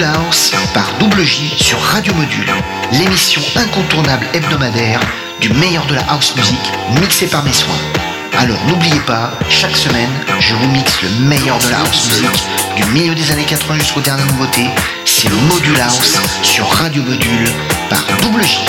la House par Double J sur Radio Module, l'émission incontournable hebdomadaire du meilleur de la house music mixée par mes soins. Alors n'oubliez pas, chaque semaine, je vous mixe le meilleur de la house music du milieu des années 80 jusqu'aux dernières nouveautés. C'est le Module House sur Radio Module par Double J.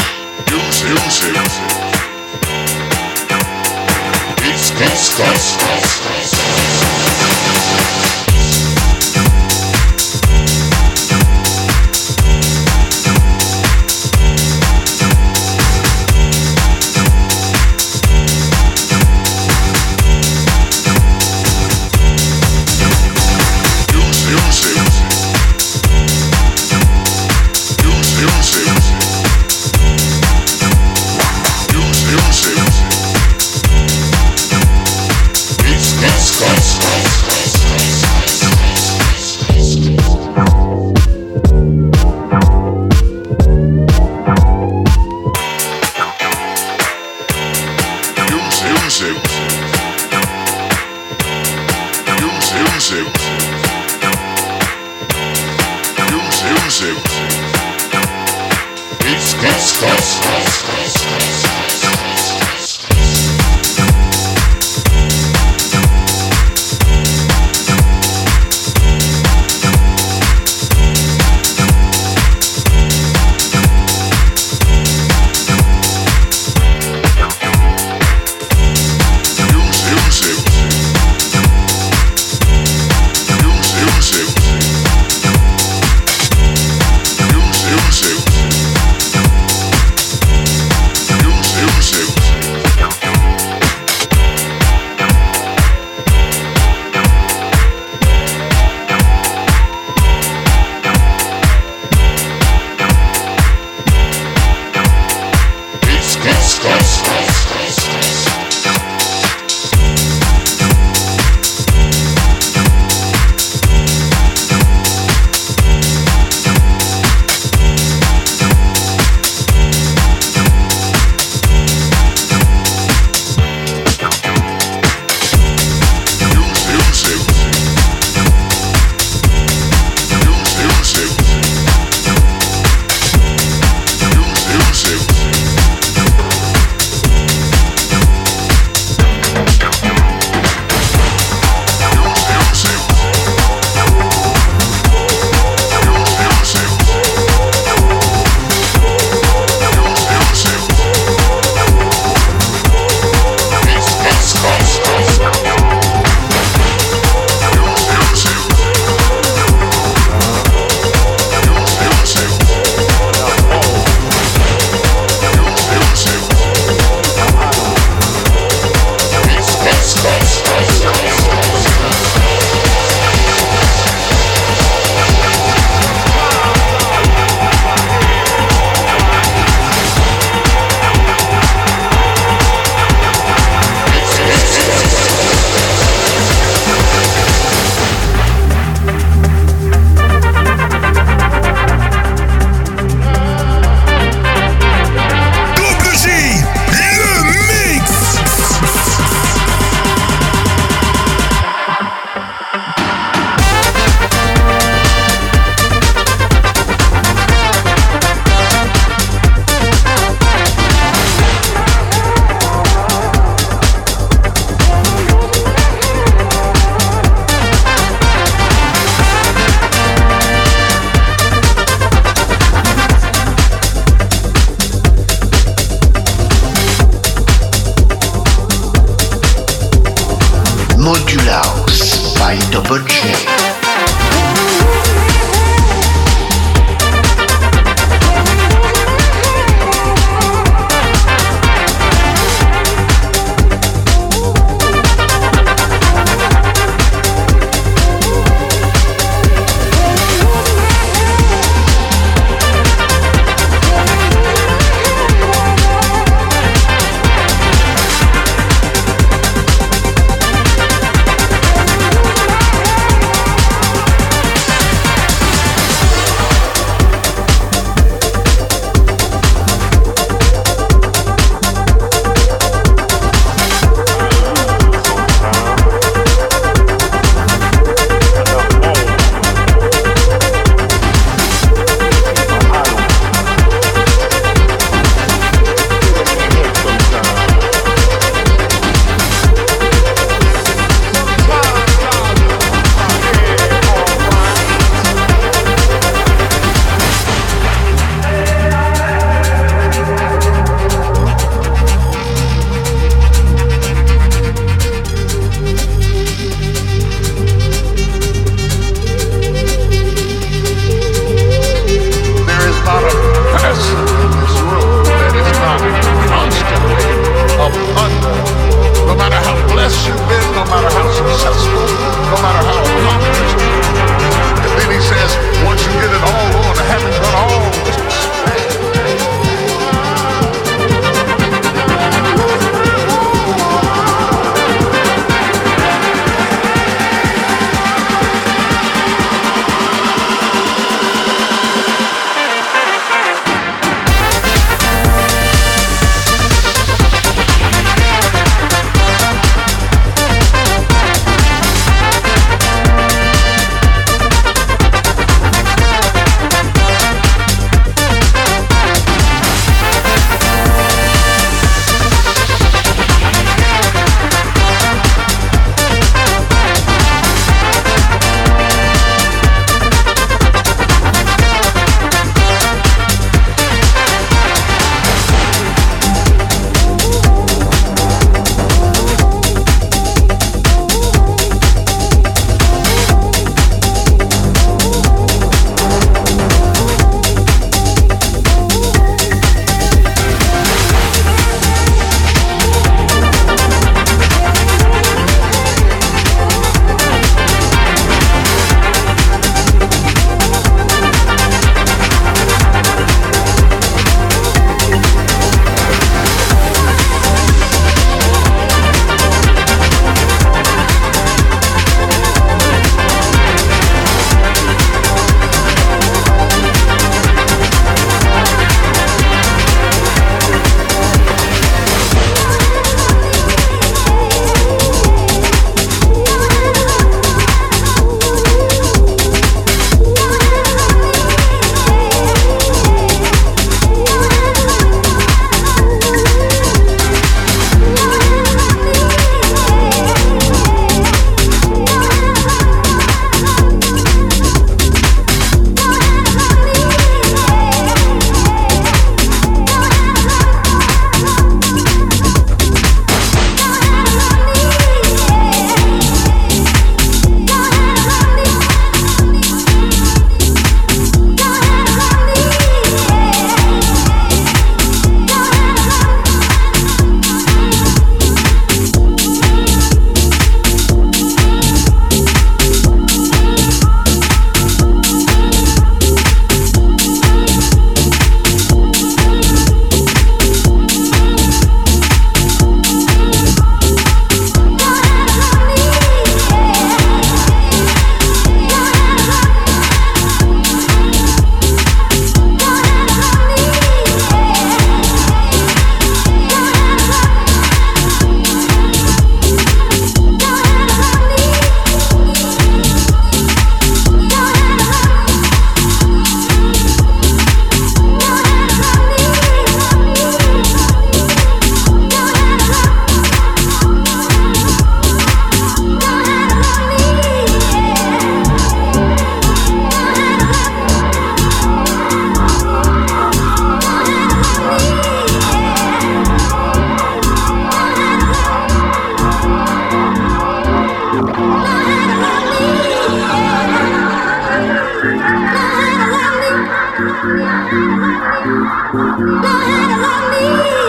Know how to love me.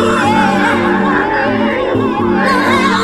Yeah. Know how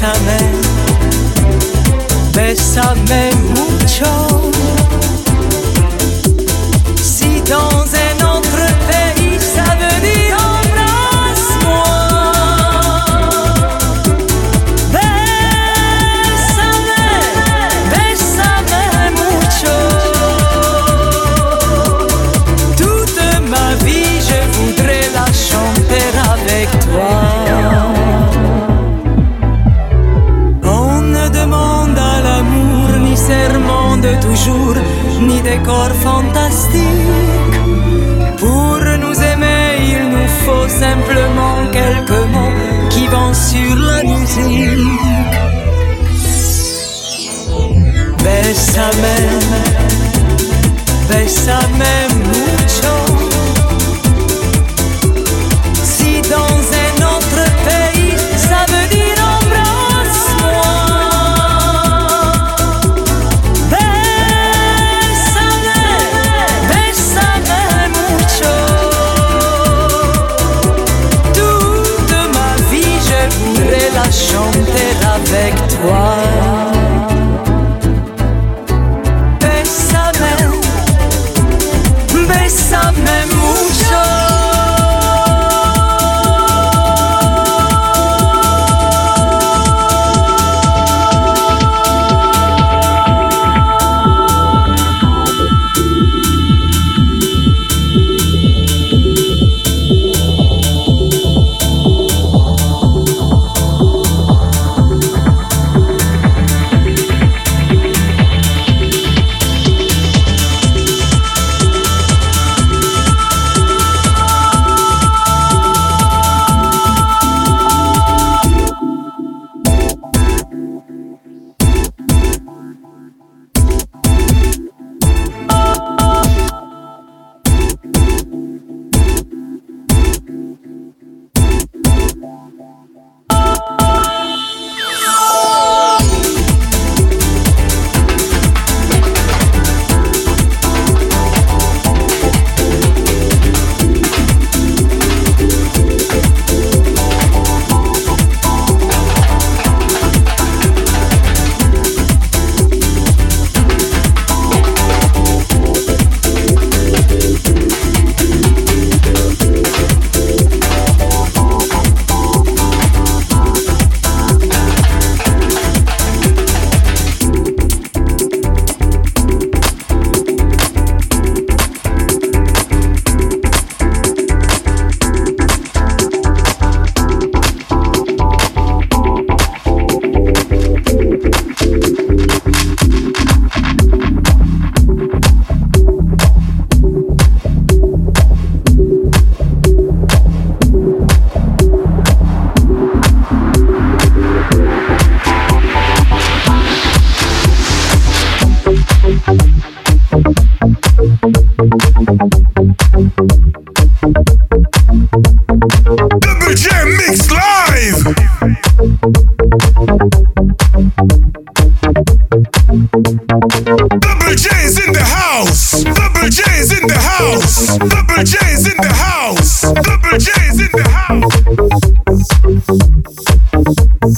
bésame, bésame mucho. musique. Bésame.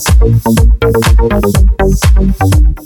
Thank you.